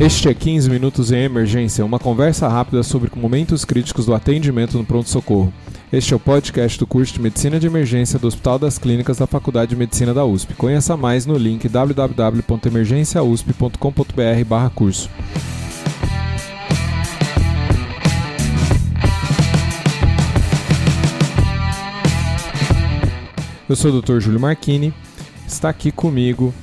Este é 15 Minutos em Emergência, uma conversa rápida sobre momentos críticos do atendimento no pronto-socorro. Este é o podcast do curso de Medicina de Emergência do Hospital das Clínicas da Faculdade de Medicina da USP. Conheça mais no link www.emergenciausp.com.br/curso. Eu sou o Dr. Júlio Marchini. Está aqui comigo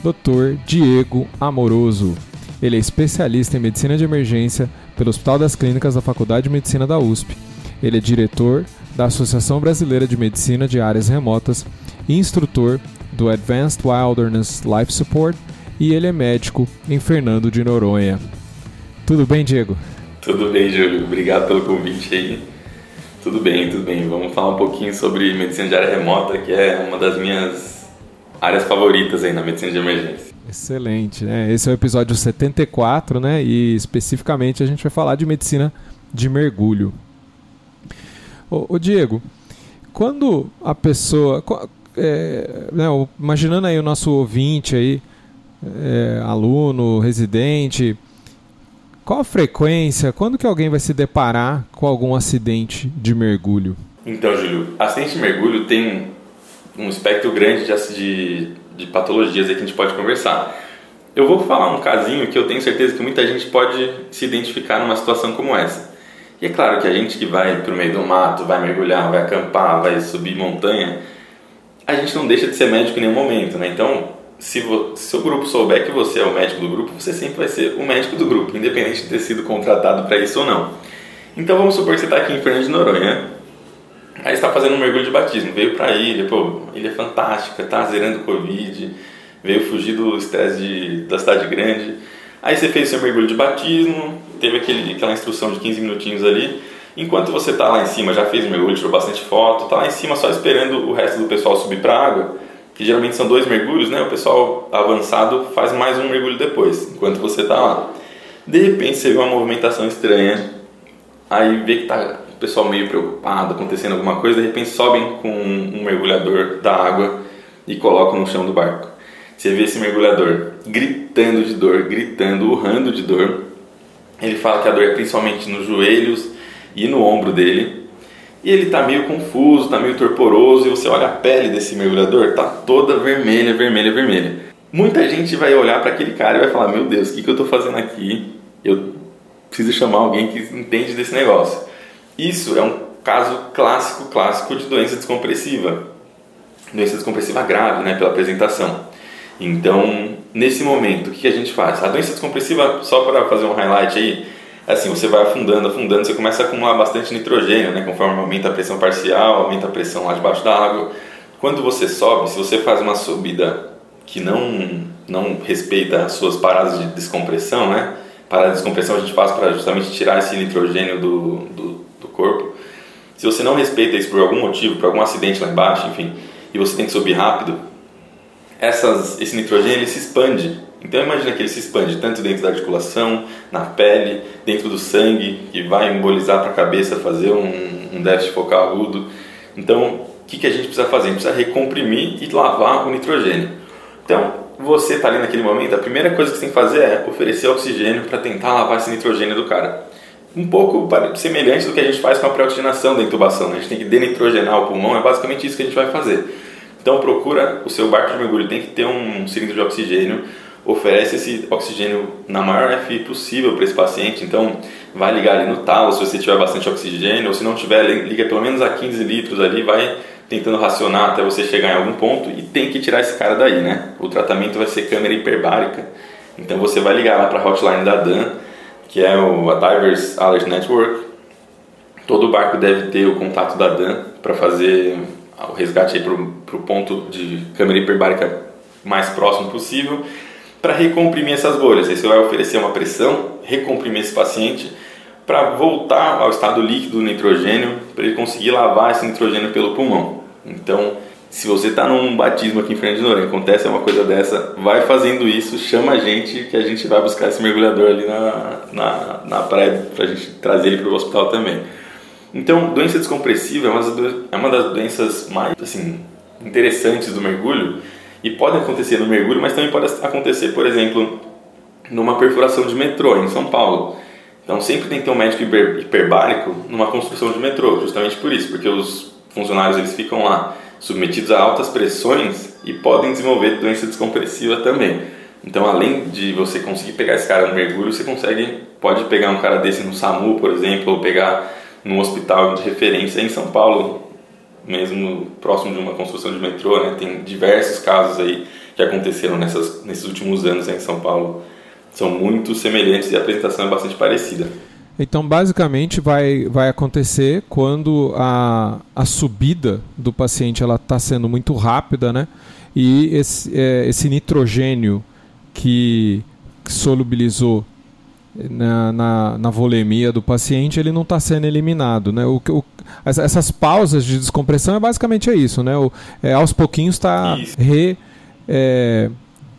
Dr. Diego Amoroso. Ele é especialista em medicina de emergência pelo Hospital das Clínicas da Faculdade de Medicina da USP. Ele é diretor da Associação Brasileira de Medicina de Áreas Remotas e instrutor do Advanced Wilderness Life Support e ele é médico em Fernando de Noronha. Tudo bem, Diego? Tudo bem, Júlio. Obrigado pelo convite aí. Tudo bem, tudo bem. Vamos falar um pouquinho sobre medicina de área remota, que é uma das minhas áreas favoritas aí na medicina de emergência. Excelente, né? Esse é o episódio 74, né? E especificamente a gente vai falar de medicina de mergulho. Ô, Diego, quando a pessoa. É, né, imaginando aí o nosso ouvinte aí, é, aluno, residente, qual a frequência, quando que alguém vai se deparar com algum acidente de mergulho? Então, Júlio, acidente de mergulho tem um espectro grande de, de de patologias aí que a gente pode conversar. Eu vou falar um casinho que eu tenho certeza que muita gente pode se identificar numa situação como essa. E é claro que a gente que vai para o meio do mato, vai mergulhar, vai acampar, vai subir montanha, a gente não deixa de ser médico em nenhum momento, né? Então, se, o seu grupo souber que você é o médico do grupo, você sempre vai ser o médico do grupo, independente de ter sido contratado para isso ou não. Então, vamos supor que você está aqui em Fernando de Noronha, Aí está fazendo um mergulho de batismo, veio para a ilha, pô, ilha fantástica, tá zerando Covid, veio fugir do estresse da cidade grande. Aí você fez seu mergulho de batismo, teve aquele, aquela instrução de 15 minutinhos ali. Enquanto você está lá em cima, já fez o mergulho, tirou bastante foto, está lá em cima só esperando o resto do pessoal subir para a água, que geralmente são dois mergulhos, né? O pessoal avançado faz mais um mergulho depois, enquanto você está lá. De repente você vê uma movimentação estranha, aí vê que está pessoal meio preocupado, acontecendo alguma coisa, de repente sobem com um mergulhador da água e colocam no chão do barco. Você vê esse mergulhador gritando de dor, gritando, urrando de dor. Ele fala que a dor é principalmente nos joelhos e no ombro dele. E ele está meio confuso, está meio torporoso, e você olha a pele desse mergulhador, está toda vermelha, vermelha, vermelha. Muita gente vai olhar para aquele cara e vai falar: Meu Deus, o que, que eu estou fazendo aqui? Eu preciso chamar alguém que entende desse negócio. Isso é um caso clássico, clássico de doença descompressiva. Doença descompressiva grave, né, pela apresentação. Então, nesse momento, o que a gente faz? A doença descompressiva, só para fazer um highlight aí, assim, você vai afundando, afundando, você começa a acumular bastante nitrogênio, né, conforme aumenta a pressão parcial, aumenta a pressão lá debaixo da água. Quando você sobe, se você faz uma subida que não, não respeita as suas paradas de descompressão, né, parada de descompressão a gente faz para justamente tirar esse nitrogênio do, do corpo. Se você não respeita isso por algum motivo, por algum acidente lá embaixo, enfim, e você tem que subir rápido, essas, esse nitrogênio ele se expande. Então imagina que ele se expande tanto dentro da articulação, na pele, dentro do sangue, que vai embolizar para a cabeça, fazer um, um déficit focal agudo. Então, o que, que a gente precisa fazer? A gente precisa recomprimir e lavar o nitrogênio. Então, você está ali naquele momento, a primeira coisa que você tem que fazer é oferecer oxigênio para tentar lavar esse nitrogênio do cara um pouco semelhante do que a gente faz com a pré-oxigenação da intubação. Né? A gente tem que denitrogenar o pulmão, é basicamente isso que a gente vai fazer. Então procura o seu barco de mergulho, tem que ter um cilindro de oxigênio, oferece esse oxigênio na maior FI possível para esse paciente. Então vai ligar ali no talo se você tiver bastante oxigênio, ou se não tiver, liga pelo menos a 15 litros ali, vai tentando racionar até você chegar em algum ponto e tem que tirar esse cara daí, né? O tratamento vai ser câmera hiperbárica. Então você vai ligar lá para a hotline da Dan que é o a Divers Alert Network. Todo barco deve ter o contato da DAN para fazer o resgate para o ponto de câmera hiperbárica mais próximo possível para recomprimir essas bolhas. Aí você vai oferecer uma pressão, recomprimir esse paciente para voltar ao estado líquido do nitrogênio, para ele conseguir lavar esse nitrogênio pelo pulmão. Então, se você está num batismo aqui em frente de Noronha, acontece uma coisa dessa, vai fazendo isso, chama a gente que a gente vai buscar esse mergulhador ali na, na, na praia para a gente trazer ele para o hospital também. Então, doença descompressiva é uma, das, é uma das doenças mais assim, interessantes do mergulho e pode acontecer no mergulho, mas também pode acontecer, por exemplo, numa perfuração de metrô em São Paulo. Então sempre tem que ter um médico hiper, hiperbárico numa construção de metrô, justamente por isso, porque os funcionários eles ficam lá submetidos a altas pressões e podem desenvolver doença descompressiva também. Então, além de você conseguir pegar esse cara no mergulho, você consegue pode pegar um cara desse no SAMU, por exemplo, ou pegar num hospital de referência em São Paulo, mesmo próximo de uma construção de metrô, né? Tem diversos casos aí que aconteceram nessas, nesses últimos anos em São Paulo. São muito semelhantes e a apresentação é bastante parecida. Então, basicamente, vai, vai acontecer quando a, a subida do paciente ela está sendo muito rápida, né? E esse, é, esse nitrogênio que solubilizou na, na, na, volemia do paciente, ele não está sendo eliminado. Né? O, o, essas pausas de descompressão é basicamente é isso. Né? O, é, aos pouquinhos está re. É,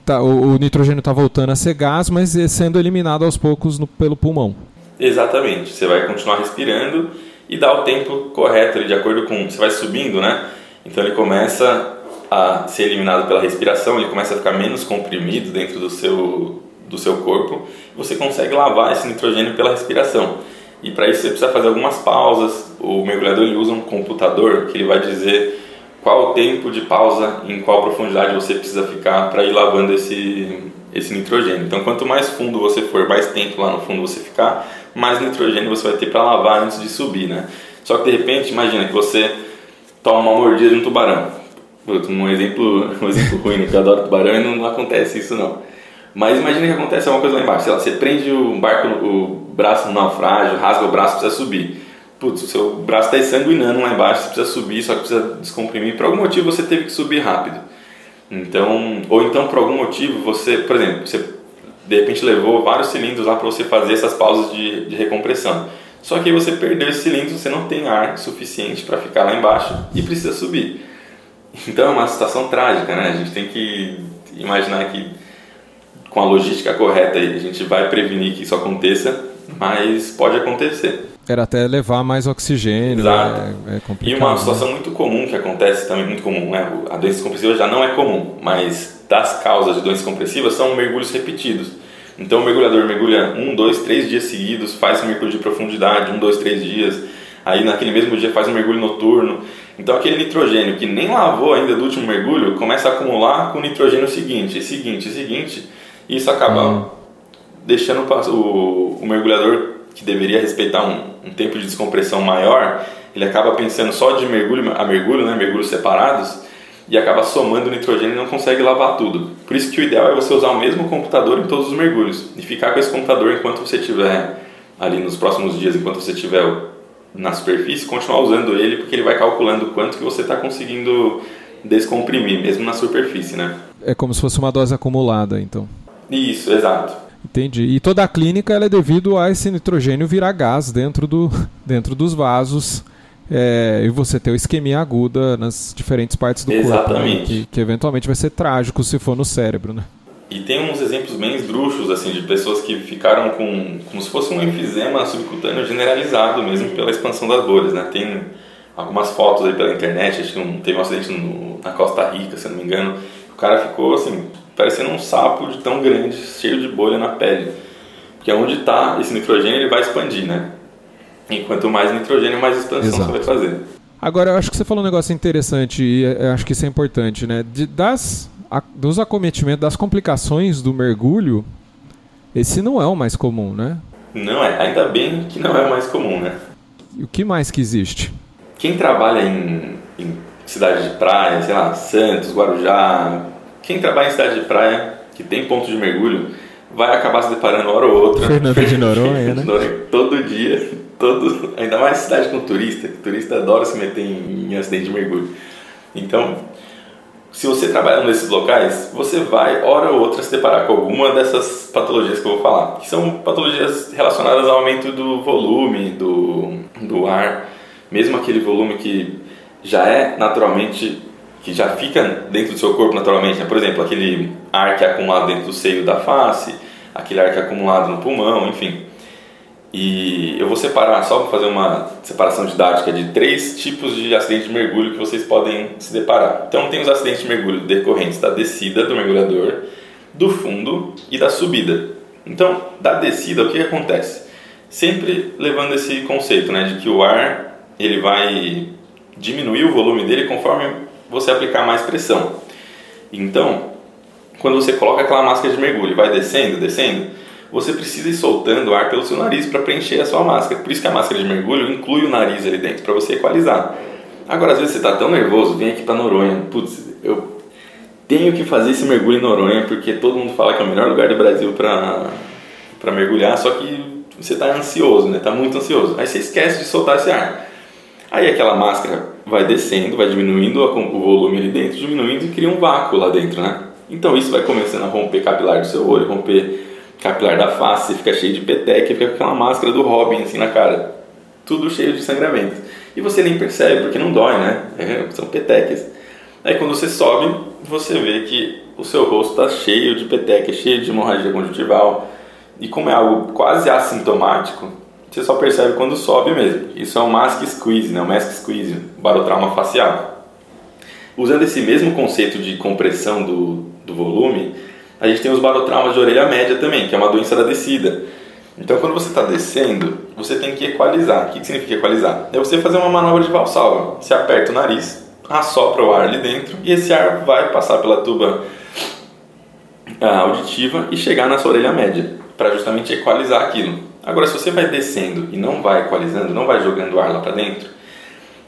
tá, o, o, nitrogênio está voltando a ser gás, mas é sendo eliminado aos poucos no, pelo pulmão. Exatamente. Você vai continuar respirando e dá o tempo correto de acordo com. Você vai subindo, né? Então ele começa a ser eliminado pela respiração, ele começa a ficar menos comprimido dentro do seu, do seu corpo. Você consegue lavar esse nitrogênio pela respiração. E para isso você precisa fazer algumas pausas. O mergulhador ele usa um computador que ele vai dizer qual o tempo de pausa, em qual profundidade você precisa ficar para ir lavando esse, esse nitrogênio. Então, quanto mais fundo você for, mais tempo lá no fundo você ficar, mais nitrogênio você vai ter para lavar antes de subir, né? Só que de repente, imagina que você toma uma mordida de um tubarão. Um exemplo, um exemplo ruim, né? que eu adoro tubarão e não, acontece isso não. Mas imagina que acontece alguma coisa lá embaixo. Sei lá, você prende o barco, o braço no naufrágio, rasga o braço, precisa subir. Putz, o seu braço está sanguinando lá embaixo, você precisa subir, só que precisa descomprimir. Por algum motivo você teve que subir rápido. Então, ou então por algum motivo você, por exemplo, você de repente levou vários cilindros lá para você fazer essas pausas de, de recompressão. Só que aí você perdeu esse cilindro, você não tem ar suficiente para ficar lá embaixo e precisa subir. Então é uma situação trágica, né? A gente tem que imaginar que com a logística correta a gente vai prevenir que isso aconteça, mas pode acontecer. Era até levar mais oxigênio. Exato. É, é complicado, e uma né? situação muito comum que acontece também, muito comum, né? A doença compressiva já não é comum, mas das causas de doenças compressivas são mergulhos repetidos. Então o mergulhador mergulha um, dois, três dias seguidos, faz um mergulho de profundidade, um, dois, três dias, aí naquele mesmo dia faz um mergulho noturno. Então aquele nitrogênio que nem lavou ainda do último mergulho começa a acumular com o nitrogênio seguinte, seguinte, seguinte, e isso acaba hum. deixando o, o mergulhador que deveria respeitar um, um, tempo de descompressão maior, ele acaba pensando só de mergulho a mergulho, né, mergulhos separados, e acaba somando o nitrogênio e não consegue lavar tudo. Por isso que o ideal é você usar o mesmo computador em todos os mergulhos e ficar com esse computador enquanto você estiver ali nos próximos dias, enquanto você estiver na superfície, continuar usando ele porque ele vai calculando quanto que você está conseguindo descomprimir, mesmo na superfície, né? É como se fosse uma dose acumulada, então. Isso, exato. Entendi. E toda a clínica é devido a esse nitrogênio virar gás dentro, do, dentro dos vasos é, e você ter isquemia aguda nas diferentes partes do Exatamente. corpo. Né? Que, que eventualmente vai ser trágico se for no cérebro, né? E tem uns exemplos bem esdrúxulos, assim, de pessoas que ficaram com como se fosse um enfisema subcutâneo generalizado mesmo pela expansão das bolhas, né? Tem algumas fotos aí pela internet, acho que um, teve um acidente no, na Costa Rica, se não me engano, o cara ficou assim, parecendo um sapo de tão grande, cheio de bolha na pele. Porque onde está esse nitrogênio, ele vai expandir, né? E quanto mais nitrogênio, mais expansão Exato. você vai fazer. Agora, eu acho que você falou um negócio interessante e eu acho que isso é importante, né? De, das, a, dos acometimentos, das complicações do mergulho, esse não é o mais comum, né? Não é, ainda bem que não é o mais comum, né? E o que mais que existe? Quem trabalha em, em cidade de praia, sei lá, Santos, Guarujá, quem trabalha em cidade de praia, que tem ponto de mergulho, vai acabar se deparando hora ou outra. Fernando de Noronha, né? Todo dia, todo, ainda mais cidade com turista, que turista adora se meter em, em acidente de mergulho. Então, se você trabalha nesses locais, você vai, hora ou outra, se deparar com alguma dessas patologias que eu vou falar, que são patologias relacionadas ao aumento do volume do, do ar, mesmo aquele volume que já é naturalmente que já fica dentro do seu corpo naturalmente, né? por exemplo, aquele ar que é acumulado dentro do seio da face, aquele ar que é acumulado no pulmão, enfim. E eu vou separar, só para fazer uma separação didática, de três tipos de acidente de mergulho que vocês podem se deparar. Então, tem os acidentes de mergulho decorrentes da descida do mergulhador, do fundo e da subida. Então, da descida, o que, que acontece? Sempre levando esse conceito, né, de que o ar ele vai diminuir o volume dele conforme você aplicar mais pressão. Então, quando você coloca aquela máscara de mergulho e vai descendo, descendo, você precisa ir soltando ar pelo seu nariz para preencher a sua máscara. Por isso que a máscara de mergulho inclui o nariz ali dentro, para você equalizar. Agora, às vezes você está tão nervoso, vem aqui para Noronha. Putz, eu tenho que fazer esse mergulho em Noronha porque todo mundo fala que é o melhor lugar do Brasil para mergulhar, só que você está ansioso, né? Está muito ansioso. Aí você esquece de soltar esse ar. Aí aquela máscara vai descendo, vai diminuindo o volume ali dentro, diminuindo e cria um vácuo lá dentro, né? Então isso vai começando a romper capilar do seu olho, romper capilar da face, fica cheio de peteca, fica com aquela máscara do Robin assim na cara. Tudo cheio de sangramento. E você nem percebe, porque não dói, né? É, são petecas. Aí quando você sobe, você vê que o seu rosto está cheio de peteca, cheio de hemorragia conjuntival. E como é algo quase assintomático, você só percebe quando sobe mesmo. Isso é um mask squeeze, né? o mask squeeze, barotrauma facial. Usando esse mesmo conceito de compressão do, do volume, a gente tem os barotraumas de orelha média também, que é uma doença da descida. Então, quando você está descendo, você tem que equalizar. O que, que significa equalizar? É você fazer uma manobra de valsalva. Você aperta o nariz, assopra o ar ali dentro e esse ar vai passar pela tuba ah, auditiva e chegar na sua orelha média, para justamente equalizar aquilo. Agora, se você vai descendo e não vai equalizando, não vai jogando ar lá para dentro,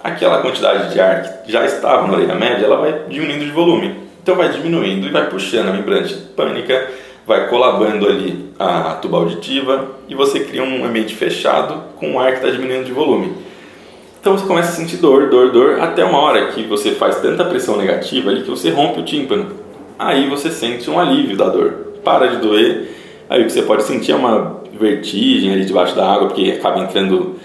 aquela quantidade de ar que já estava na orelha média, ela vai diminuindo de volume. Então vai diminuindo e vai puxando a membrana pânica, vai colabando ali a tuba auditiva e você cria um ambiente fechado com o ar que está diminuindo de volume. Então você começa a sentir dor, dor, dor, até uma hora que você faz tanta pressão negativa ali que você rompe o tímpano. Aí você sente um alívio da dor. Para de doer. Aí o que você pode sentir é uma vertigem ali debaixo da água, porque acaba entrando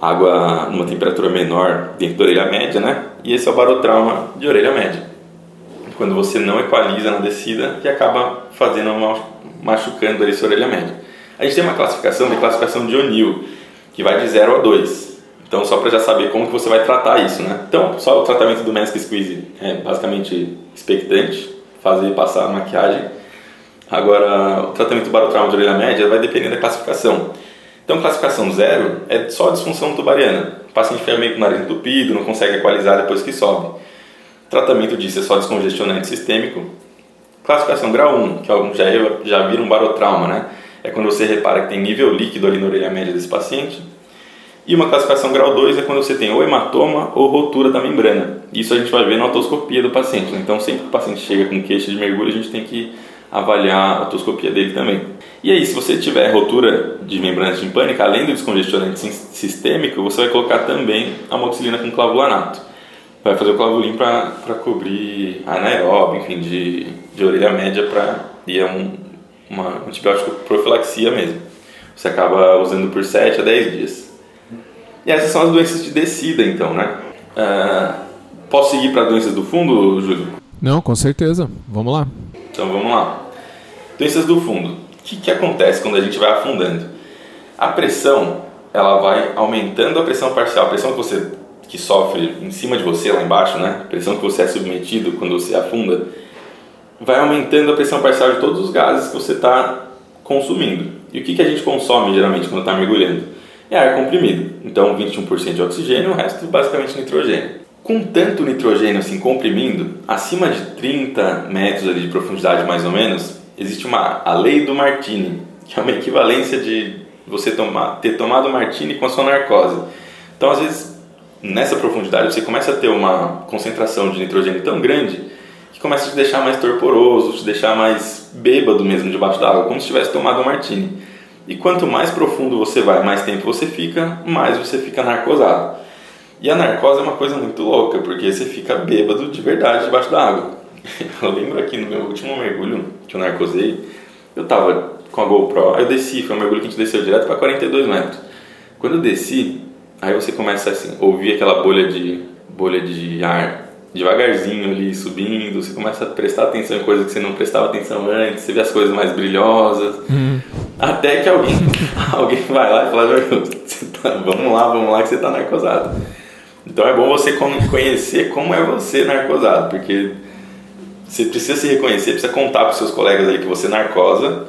água numa temperatura menor dentro da orelha média, né? E esse é o barotrauma de orelha média. Quando você não equaliza na descida e acaba fazendo uma, machucando ali sua orelha média. A gente tem uma classificação de classificação de O'Neill, que vai de 0 a 2. Então, só para já saber como que você vai tratar isso, né? Então, só o tratamento do mask squeeze é basicamente expectante, fazer passar a maquiagem Agora, o tratamento do barotrauma de orelha média vai depender da classificação. Então, classificação zero é só disfunção tubariana. O paciente fica meio com o nariz entupido, não consegue equalizar depois que sobe. tratamento disso é só descongestionante sistêmico. Classificação grau 1, que já, já vira um barotrauma, né? É quando você repara que tem nível líquido ali na orelha média desse paciente. E uma classificação grau 2 é quando você tem ou hematoma ou rotura da membrana. Isso a gente vai ver na otoscopia do paciente. Né? Então, sempre que o paciente chega com queixa de mergulho, a gente tem que avaliar a otoscopia dele também. E aí, se você tiver rotura de membrana timpânica, além do descongestionante sistêmico, você vai colocar também amoxicilina com clavulanato. Vai fazer o clavulim para cobrir anaeróbio, enfim, de, de orelha média para e é um, uma antibiótico profilaxia mesmo. Você acaba usando por 7 a 10 dias. E essas são as doenças de descida, então, né? Uh, posso seguir para doenças do fundo, Júlio? Não, com certeza. Vamos lá. Então vamos lá. Doenças do fundo. O que, que acontece quando a gente vai afundando? A pressão ela vai aumentando a pressão parcial, a pressão que você que sofre em cima de você lá embaixo, né? A pressão que você é submetido quando você afunda, vai aumentando a pressão parcial de todos os gases que você está consumindo. E o que, que a gente consome geralmente quando está mergulhando? É ar comprimido. Então 21% de oxigênio, o resto basicamente nitrogênio. Com tanto nitrogênio assim comprimindo, acima de 30 metros ali de profundidade mais ou menos, existe uma a lei do Martini, que é uma equivalência de você tomar, ter tomado Martini com a sua narcose. Então, às vezes, nessa profundidade, você começa a ter uma concentração de nitrogênio tão grande que começa a te deixar mais torporoso, te deixar mais bêbado mesmo debaixo da água, como se tivesse tomado um Martini. E quanto mais profundo você vai, mais tempo você fica, mais você fica narcosado. E a narcose é uma coisa muito louca, porque você fica bêbado de verdade debaixo da água. Eu lembro aqui no meu último mergulho que eu narcosei, eu tava com a GoPro, aí eu desci, foi um mergulho que a gente desceu direto para 42 metros. Quando eu desci, aí você começa assim, ouvir aquela bolha de bolha de ar devagarzinho ali subindo, você começa a prestar atenção em coisas que você não prestava atenção antes, você vê as coisas mais brilhosas, uhum. até que alguém alguém vai lá e fala, tá, vamos lá, vamos lá que você está narcosado. Então é bom você conhecer como é você narcosado, porque você precisa se reconhecer, precisa contar para os seus colegas aí que você narcosa,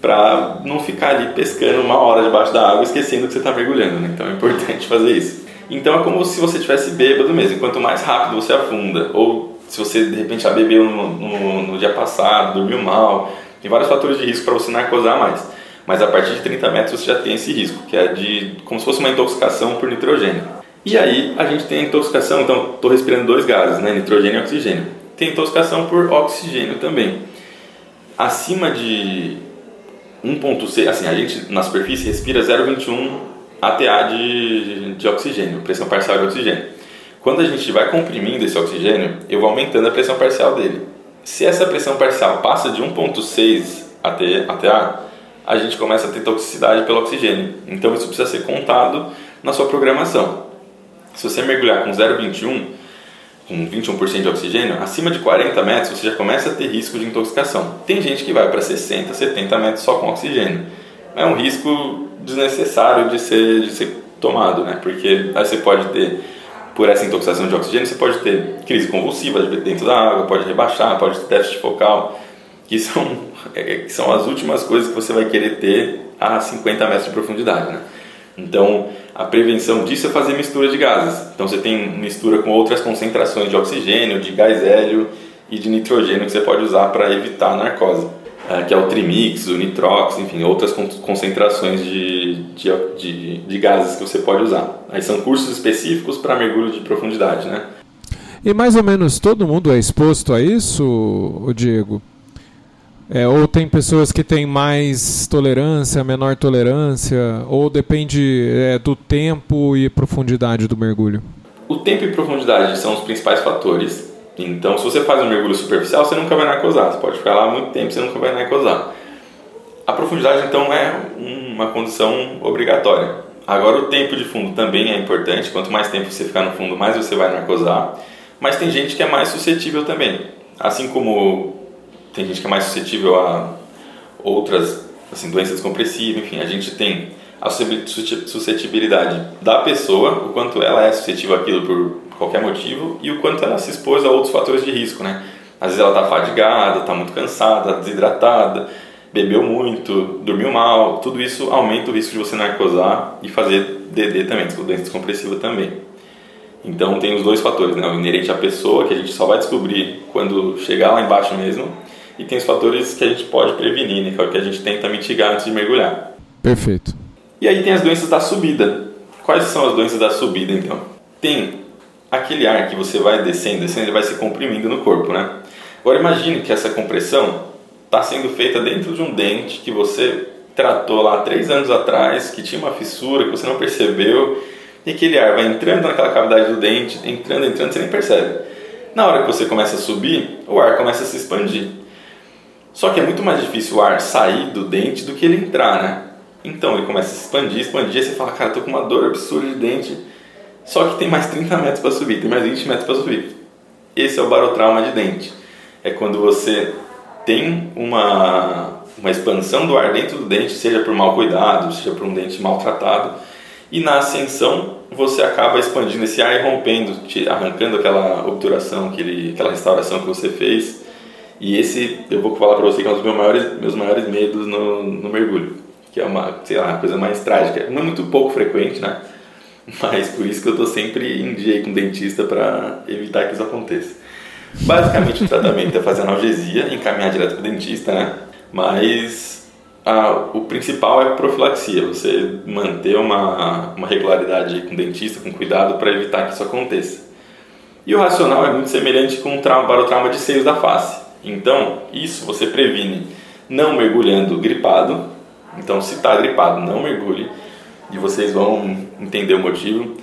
para não ficar ali pescando uma hora debaixo da água esquecendo que você está mergulhando, né? Então é importante fazer isso. Então é como se você tivesse bêbado mesmo. Quanto mais rápido você afunda, ou se você de repente já bebeu no, no, no dia passado, dormiu mal, tem vários fatores de risco para você narcosar mais. Mas a partir de 30 metros você já tem esse risco, que é de como se fosse uma intoxicação por nitrogênio. E aí a gente tem a intoxicação, então estou respirando dois gases, né? nitrogênio e oxigênio. Tem intoxicação por oxigênio também. Acima de 1.6, assim, a gente na superfície respira 0,21 ATA de, de oxigênio, pressão parcial de oxigênio. Quando a gente vai comprimindo esse oxigênio, eu vou aumentando a pressão parcial dele. Se essa pressão parcial passa de 1.6 ATA, a gente começa a ter toxicidade pelo oxigênio. Então isso precisa ser contado na sua programação. Se você mergulhar com 0,21, com 21% de oxigênio, acima de 40 metros você já começa a ter risco de intoxicação. Tem gente que vai para 60, 70 metros só com oxigênio. É um risco desnecessário de ser, de ser tomado, né? Porque aí você pode ter, por essa intoxicação de oxigênio, você pode ter crise convulsiva dentro da água, pode rebaixar, pode ter déficit focal, que são, é, que são as últimas coisas que você vai querer ter a 50 metros de profundidade, né? Então, a prevenção disso é fazer mistura de gases. Então, você tem mistura com outras concentrações de oxigênio, de gás hélio e de nitrogênio que você pode usar para evitar a narcose, é, que é o trimix, o nitrox, enfim, outras concentrações de, de, de, de gases que você pode usar. Aí são cursos específicos para mergulho de profundidade, né? E mais ou menos todo mundo é exposto a isso, Diego? É, ou tem pessoas que têm mais tolerância, menor tolerância, ou depende é, do tempo e profundidade do mergulho? O tempo e profundidade são os principais fatores. Então, se você faz um mergulho superficial, você nunca vai narcosar. Você pode ficar lá muito tempo, você nunca vai narcosar. A profundidade, então, é uma condição obrigatória. Agora, o tempo de fundo também é importante. Quanto mais tempo você ficar no fundo, mais você vai narcosar. Mas tem gente que é mais suscetível também. Assim como tem gente que é mais suscetível a outras assim, doenças compressivas, enfim, a gente tem a suscetibilidade da pessoa, o quanto ela é suscetível àquilo por qualquer motivo e o quanto ela se expôs a outros fatores de risco, né? Às vezes ela está fadigada, está muito cansada, desidratada, bebeu muito, dormiu mal, tudo isso aumenta o risco de você narcosar e fazer DD também, doença descompressiva também. Então tem os dois fatores, né? O inerente à pessoa, que a gente só vai descobrir quando chegar lá embaixo mesmo, e tem os fatores que a gente pode prevenir, né, que é o que a gente tenta mitigar antes de mergulhar. Perfeito. E aí tem as doenças da subida. Quais são as doenças da subida, então? Tem aquele ar que você vai descendo, descendo, ele vai se comprimindo no corpo, né? Agora imagine que essa compressão está sendo feita dentro de um dente que você tratou lá três anos atrás, que tinha uma fissura que você não percebeu, e aquele ar vai entrando naquela cavidade do dente, entrando, entrando, você nem percebe. Na hora que você começa a subir, o ar começa a se expandir. Só que é muito mais difícil o ar sair do dente do que ele entrar, né? Então ele começa a se expandir, expandir, você fala, cara, tô com uma dor absurda de dente, só que tem mais 30 metros para subir, tem mais 20 metros para subir. Esse é o barotrauma de dente. É quando você tem uma, uma expansão do ar dentro do dente, seja por mau cuidado, seja por um dente maltratado, e na ascensão você acaba expandindo esse ar e rompendo, arrancando aquela obturação, aquele, aquela restauração que você fez e esse, eu vou falar para você que é um dos meus maiores, meus maiores medos no, no mergulho, que é uma, sei lá, coisa mais trágica. Não é muito pouco frequente, né? Mas por isso que eu estou sempre em dia com o dentista para evitar que isso aconteça. Basicamente o tratamento é fazer analgesia, encaminhar direto para o dentista, né? Mas a, o principal é profilaxia, você manter uma, uma regularidade com o dentista, com cuidado para evitar que isso aconteça. E o racional é muito semelhante com o trauma, para o trauma de seios da face. Então, isso você previne não mergulhando gripado. Então, se está gripado, não mergulhe. E vocês vão entender o motivo.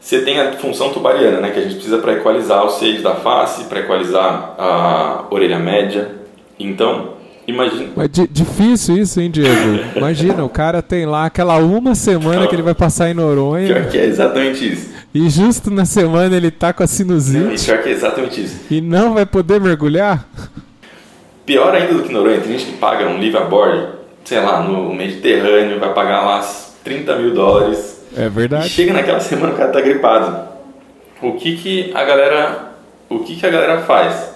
Você tem a função tubariana, né, que a gente precisa para equalizar os seios da face, para equalizar a orelha média. Então, imagina. Mas difícil isso, hein, Diego? Imagina, o cara tem lá aquela uma semana que ele vai passar em Noronha. Pior que é exatamente isso. E justo na semana ele tá com a sinusite. Não, pior que é exatamente isso. E não vai poder mergulhar? Pior ainda do que Noronha, tem gente que paga um live a board, sei lá, no Mediterrâneo, vai pagar lá 30 mil dólares. É verdade. E chega naquela semana o cara tá gripado. O que que a galera, o que que a galera faz?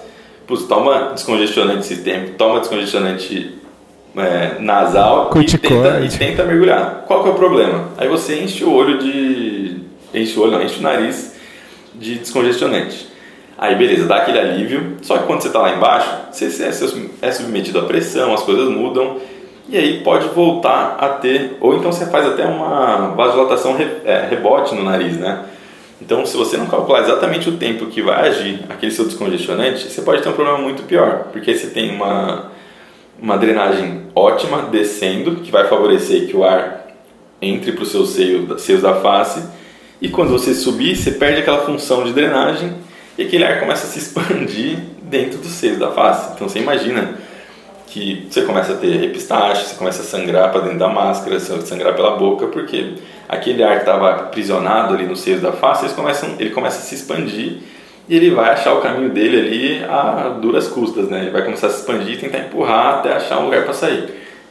Putz, toma descongestionante esse tempo, toma descongestionante é, nasal e tenta, e tenta, mergulhar. Qual que é o problema? Aí você enche o olho de... Enche o olho, não, enche o nariz de descongestionante. Aí beleza, dá aquele alívio, só que quando você está lá embaixo, você é submetido à pressão, as coisas mudam, e aí pode voltar a ter, ou então você faz até uma vasodilatação é, rebote no nariz, né? Então, se você não calcular exatamente o tempo que vai agir aquele seu descongestionante, você pode ter um problema muito pior, porque você tem uma, uma drenagem ótima descendo, que vai favorecer que o ar entre para os seus seios da face, e quando você subir, você perde aquela função de drenagem e aquele ar começa a se expandir dentro dos seios da face. Então, você imagina que você começa a ter epistaxe, você começa a sangrar para dentro da máscara, sangrar pela boca, porque aquele ar que estava aprisionado ali nos seios da face, eles começam, ele começa a se expandir e ele vai achar o caminho dele ali a duras custas, né? Ele vai começar a se expandir e tentar empurrar até achar um lugar para sair.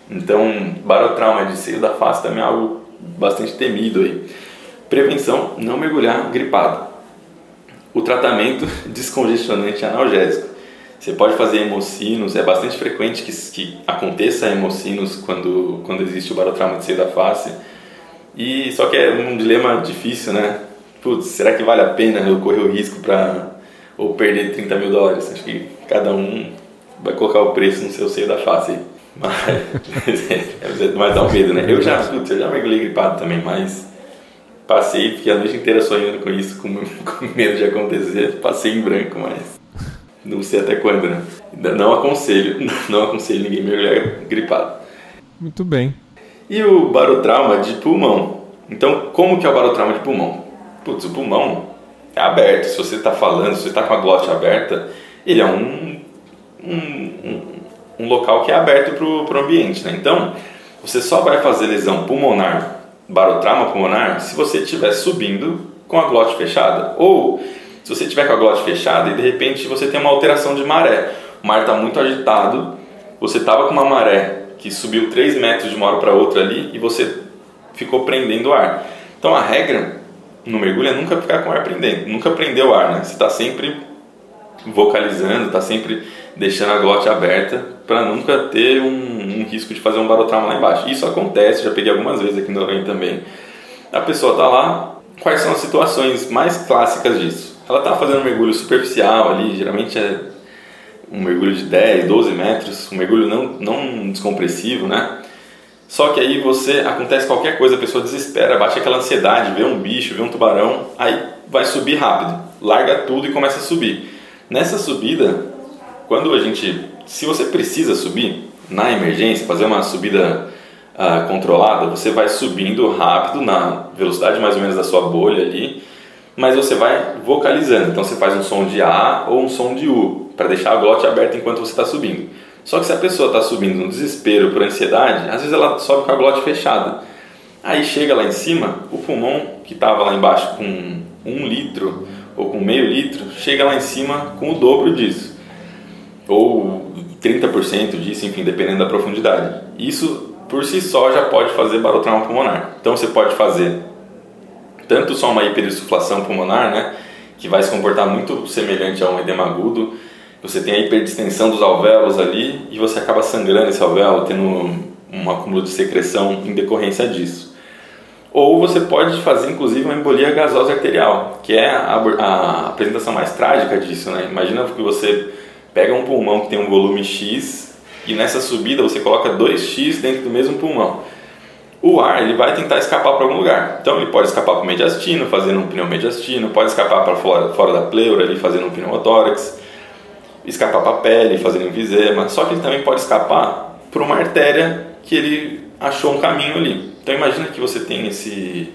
Então, barotrauma de seio da face também é algo bastante temido aí. Prevenção, não mergulhar gripado. O tratamento descongestionante analgésico. Você pode fazer hemocinos, é bastante frequente que, que aconteça hemocinos quando, quando existe o barotrauma de seio da face. E só que é um dilema difícil, né? Putz, será que vale a pena eu correr o risco para ou perder 30 mil dólares? Acho que cada um vai colocar o preço no seu seio da face. Mas, é, mas dá um medo, né? Eu já, putz, eu já mergulhei gripado também, mas passei, fiquei a noite inteira sonhando com isso, com, com medo de acontecer. Passei em branco, mas não sei até quando, né? Não aconselho, não aconselho ninguém mergulhar gripado. Muito bem. E o barotrauma de pulmão. Então, como que é o barotrauma de pulmão? Putz, o pulmão é aberto. Se você está falando, se você está com a glote aberta, ele é um, um, um, um local que é aberto para o ambiente, né? Então, você só vai fazer lesão pulmonar, barotrauma pulmonar, se você estiver subindo com a glote fechada. Ou se você tiver com a glote fechada e de repente você tem uma alteração de maré, o mar está muito agitado, você estava com uma maré que subiu 3 metros de uma hora para outra ali e você ficou prendendo o ar. Então a regra no mergulho é nunca ficar com o ar prendendo, nunca prender o ar, né? Você está sempre vocalizando, está sempre deixando a glote aberta para nunca ter um, um, risco de fazer um barotrauma lá embaixo. Isso acontece, já peguei algumas vezes aqui no Noronha também. A pessoa está lá, quais são as situações mais clássicas disso? Ela está fazendo um mergulho superficial ali, geralmente é um mergulho de 10, 12 metros, um mergulho não, não descompressivo, né? Só que aí você acontece qualquer coisa, a pessoa desespera, bate aquela ansiedade, vê um bicho, vê um tubarão, aí vai subir rápido, larga tudo e começa a subir. Nessa subida, quando a gente, se você precisa subir na emergência, fazer uma subida uh, controlada, você vai subindo rápido na velocidade mais ou menos da sua bolha ali mas você vai vocalizando. Então você faz um som de A ou um som de U, para deixar a glote aberta enquanto você está subindo. Só que se a pessoa está subindo no desespero, por ansiedade, às vezes ela sobe com a glote fechada. Aí chega lá em cima, o pulmão que estava lá embaixo com um litro ou com meio litro, chega lá em cima com o dobro disso. Ou 30% disso, enfim, dependendo da profundidade. Isso por si só já pode fazer barotrauma pulmonar. Então você pode fazer tanto só uma hiperinsuflação pulmonar, né, que vai se comportar muito semelhante a um edema agudo. Você tem a hiperdistensão dos alvéolos ali e você acaba sangrando esse alvéolo, tendo um acúmulo de secreção em decorrência disso. Ou você pode fazer inclusive uma embolia gasosa arterial, que é a, a apresentação mais trágica disso. Né? Imagina que você pega um pulmão que tem um volume X e nessa subida você coloca 2x dentro do mesmo pulmão o ar ele vai tentar escapar para algum lugar. Então ele pode escapar para o mediastino, fazendo um pneumediastino, pode escapar para fora, fora da pleura, ali, fazendo um pneumotórax, escapar para a pele, fazendo um enfisema. Só que ele também pode escapar por uma artéria que ele achou um caminho ali. Então imagina que você tem esse,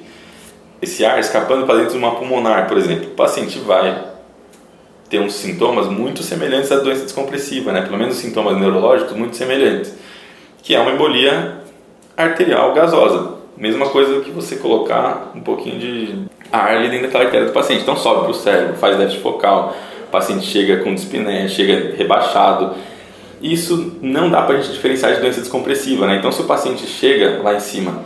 esse ar escapando para dentro de uma pulmonar, por exemplo. O paciente vai ter uns sintomas muito semelhantes à doença descompressiva, né? pelo menos sintomas neurológicos muito semelhantes, que é uma embolia arterial gasosa. Mesma coisa que você colocar um pouquinho de ar ali dentro daquela artéria do paciente. Então sobe para o cérebro, faz déficit focal, o paciente chega com dispneia, chega rebaixado. Isso não dá para a gente diferenciar de doença descompressiva, né? Então se o paciente chega lá em cima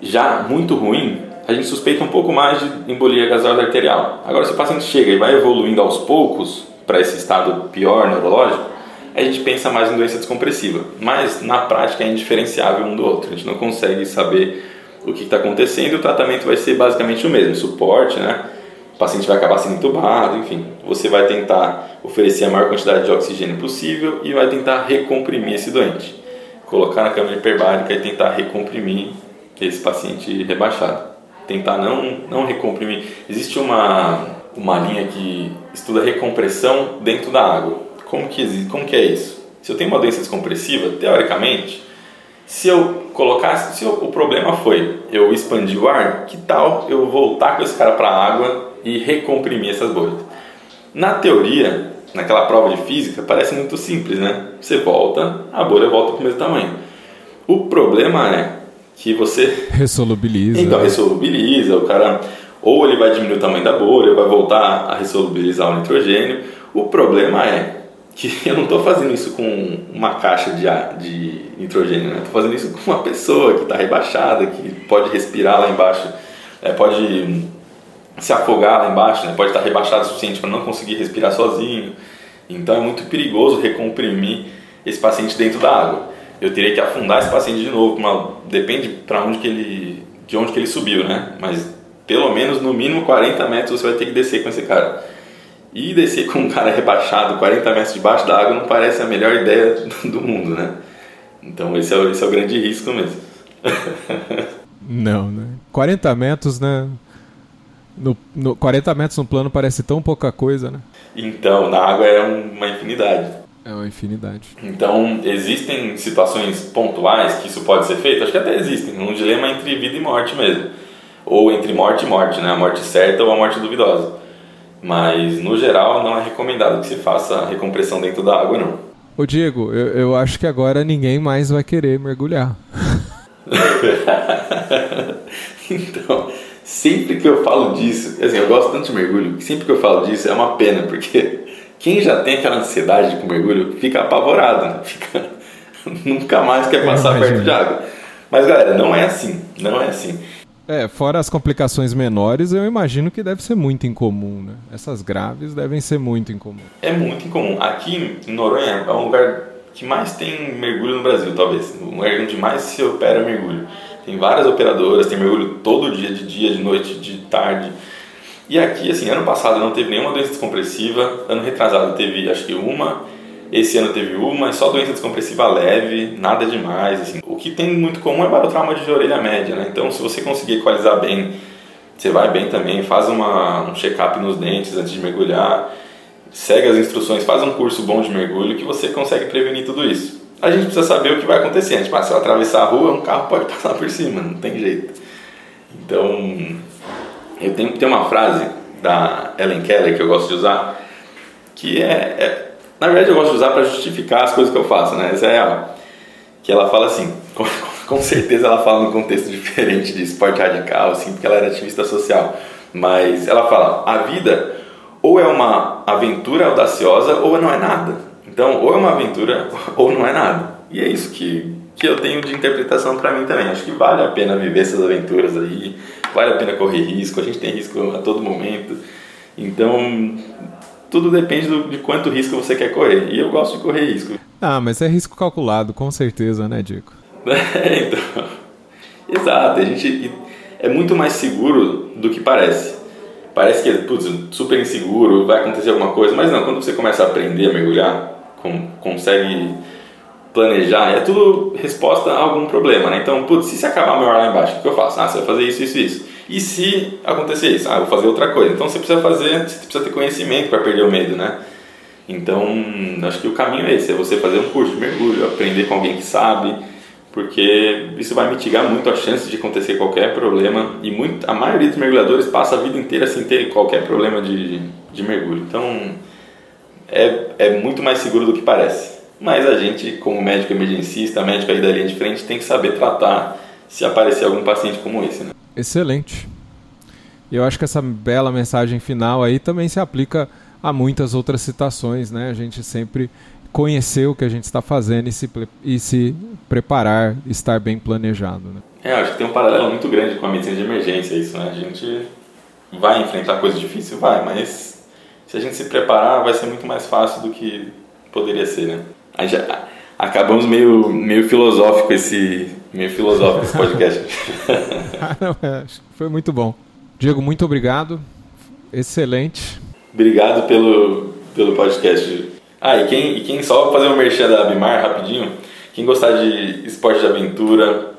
já muito ruim, a gente suspeita um pouco mais de embolia gasosa arterial. Agora se o paciente chega e vai evoluindo aos poucos para esse estado pior neurológico, a gente pensa mais em doença descompressiva, mas na prática é indiferenciável um do outro. A gente não consegue saber o que está acontecendo e o tratamento vai ser basicamente o mesmo, suporte, né? O paciente vai acabar sendo entubado, enfim. Você vai tentar oferecer a maior quantidade de oxigênio possível e vai tentar recomprimir esse doente. Colocar na câmara hiperbárica e tentar recomprimir esse paciente rebaixado. Tentar não, não recomprimir. Existe uma, uma linha que estuda recompressão dentro da água. Como que, como que é isso? Se eu tenho uma doença descompressiva, teoricamente, se eu colocasse, se eu, o problema foi eu expandir o ar, que tal eu voltar com esse cara para a água e recomprimir essas bolhas? Na teoria, naquela prova de física, parece muito simples, né? Você volta, a bolha volta para o mesmo tamanho. O problema é que você Ressolubiliza. então ressolubiliza, o cara ou ele vai diminuir o tamanho da bolha, vai voltar a ressolubilizar o nitrogênio. O problema é que eu não estou fazendo isso com uma caixa de, ar, de nitrogênio, né? Estou fazendo isso com uma pessoa que está rebaixada, que pode respirar lá embaixo, é, pode se afogar lá embaixo, né? pode estar rebaixado o suficiente para não conseguir respirar sozinho. Então é muito perigoso recomprimir esse paciente dentro da água. Eu teria que afundar esse paciente de novo, uma, depende para onde que ele, de onde que ele subiu, né? Mas pelo menos no mínimo 40 metros você vai ter que descer com esse cara. E descer com um cara rebaixado 40 metros debaixo da água não parece a melhor ideia do mundo, né? Então esse é, o, esse é o grande risco mesmo. não, né? 40 metros, né? No, no, 40 metros no plano parece tão pouca coisa, né? Então, na água é uma infinidade. É uma infinidade. Então, existem situações pontuais que isso pode ser feito? Acho que até existem. Um dilema entre vida e morte mesmo. Ou entre morte e morte, né? A morte certa ou a morte duvidosa. Mas, no geral, não é recomendado que se faça a recompressão dentro da água, não. Ô Diego, eu, eu acho que agora ninguém mais vai querer mergulhar. então, sempre que eu falo disso, assim, eu gosto tanto de mergulho, que sempre que eu falo disso é uma pena, porque quem já tem aquela ansiedade com mergulho fica apavorado, né? fica, nunca mais quer passar perto de água. Mas galera, não é assim, não é assim. É, fora as complicações menores, eu imagino que deve ser muito incomum, né? Essas graves devem ser muito incomum. É muito incomum. Aqui em Noronha é um lugar que mais tem mergulho no Brasil, talvez. Um lugar onde mais se opera mergulho. Tem várias operadoras, tem mergulho todo dia, de dia, de noite, de tarde. E aqui, assim, ano passado não teve nenhuma doença descompressiva, ano retrasado teve acho que uma, esse ano teve uma, só doença descompressiva leve, nada demais, assim. O que tem muito comum é barotrauma de orelha média, né? Então, se você conseguir equalizar bem, você vai bem também, faz uma, um check-up nos dentes antes de mergulhar, segue as instruções, faz um curso bom de mergulho que você consegue prevenir tudo isso a gente precisa saber o que vai acontecer. A gente, se eu atravessar a rua, um carro pode passar por cima, não tem jeito. Então, eu tenho, tem uma frase da Ellen Keller que eu gosto de usar, que é, é na verdade eu gosto de usar para justificar as coisas que eu faço, né? Essa é a, que ela fala assim, com, com certeza ela fala num contexto diferente de esporte radical, assim, porque ela era ativista social, mas ela fala, a vida ou é uma aventura audaciosa ou não é nada. Então, ou é uma aventura ou não é nada. E é isso que, que eu tenho de interpretação para mim também. Acho que vale a pena viver essas aventuras aí, vale a pena correr risco, a gente tem risco a todo momento. Então, tudo depende do, de quanto risco você quer correr. E eu gosto de correr risco. Ah, mas é risco calculado, com certeza, né, Dico? É, então. Exato, a gente é muito mais seguro do que parece parece que é putz, super inseguro, vai acontecer alguma coisa, mas não, quando você começa a aprender a mergulhar, com, consegue planejar, é tudo resposta a algum problema, né? Então, putz, se se acabar meu ar lá embaixo, o que eu faço? Ah, você vai fazer isso, isso, isso. E se acontecer isso? Ah, eu vou fazer outra coisa. Então, você precisa fazer, você precisa ter conhecimento para perder o medo, né? Então, acho que o caminho é esse, é você fazer um curso de mergulho, aprender com alguém que sabe, porque isso vai mitigar muito a chance de acontecer qualquer problema e muito, a maioria dos mergulhadores passa a vida inteira sem ter qualquer problema de, de mergulho. Então, é, é muito mais seguro do que parece. Mas a gente, como médico emergencista, médico aí da linha de frente, tem que saber tratar se aparecer algum paciente como esse. Né? Excelente. Eu acho que essa bela mensagem final aí também se aplica a muitas outras citações, né? A gente sempre conhecer o que a gente está fazendo e se, e se preparar, estar bem planejado. Né? É, acho que tem um paralelo muito grande com a medicina de emergência, isso, né? A gente vai enfrentar coisas difíceis, vai, mas se a gente se preparar, vai ser muito mais fácil do que poderia ser, né? Já, acabamos meio, meio filosófico esse, meio filosófico esse podcast. Ah, não, é, foi muito bom. Diego, muito obrigado. Excelente. Obrigado pelo, pelo podcast. Ah, e quem, e quem só fazer um merchan da Abimar rapidinho, quem gostar de esporte de aventura,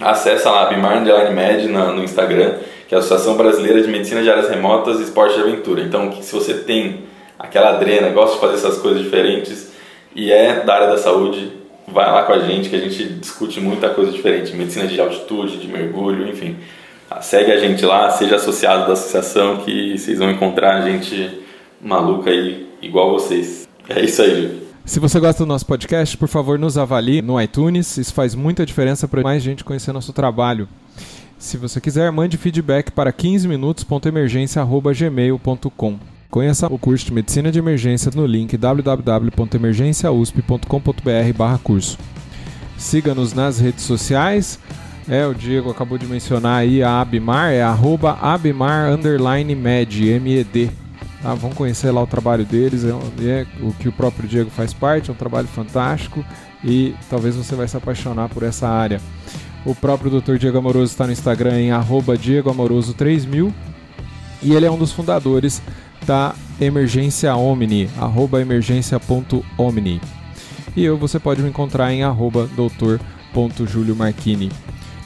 acessa lá Abimar Underline Med no, no Instagram, que é a Associação Brasileira de Medicina de Áreas Remotas e Esporte de Aventura. Então, se você tem aquela adrena, gosta de fazer essas coisas diferentes e é da área da saúde, vai lá com a gente que a gente discute muita coisa diferente, medicina de altitude, de mergulho, enfim. Segue a gente lá, seja associado da associação que vocês vão encontrar gente maluca aí igual vocês. É isso aí. Se você gosta do nosso podcast, por favor, nos avalie no iTunes. Isso faz muita diferença para mais gente conhecer nosso trabalho. Se você quiser, mande feedback para 15minutos.emergência.gmail.com. Conheça o curso de Medicina de Emergência no link www.emergenciausp.com.br curso. Siga-nos nas redes sociais. É, o Diego acabou de mencionar aí a Abimar, é arroba Abimar Med, M-E-D. Tá, vamos conhecer lá o trabalho deles, é, é, o que o próprio Diego faz parte, é um trabalho fantástico e talvez você vai se apaixonar por essa área. O próprio Dr. Diego Amoroso está no Instagram em arroba Diego Amoroso 3000 e ele é um dos fundadores da Emergência Omni, arroba emergência.omni. E eu você pode me encontrar em arroba doutor.juliomarchini.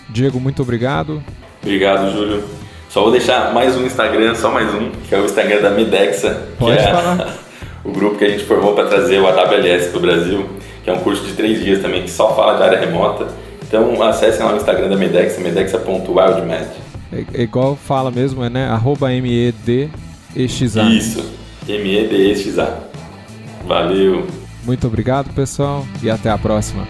Diego, muito obrigado. Obrigado, Júlio. Só vou deixar mais um Instagram, só mais um, que é o Instagram da Medexa. Pode que é falar. o grupo que a gente formou para trazer o AWS para o Brasil, que é um curso de três dias também, que só fala de área remota. Então acessem lá o Instagram da Medexa, medexa.wildmed. É, é igual fala mesmo, é né? Arroba MEDEXA. Isso, MEDEXA. Valeu. Muito obrigado, pessoal, e até a próxima.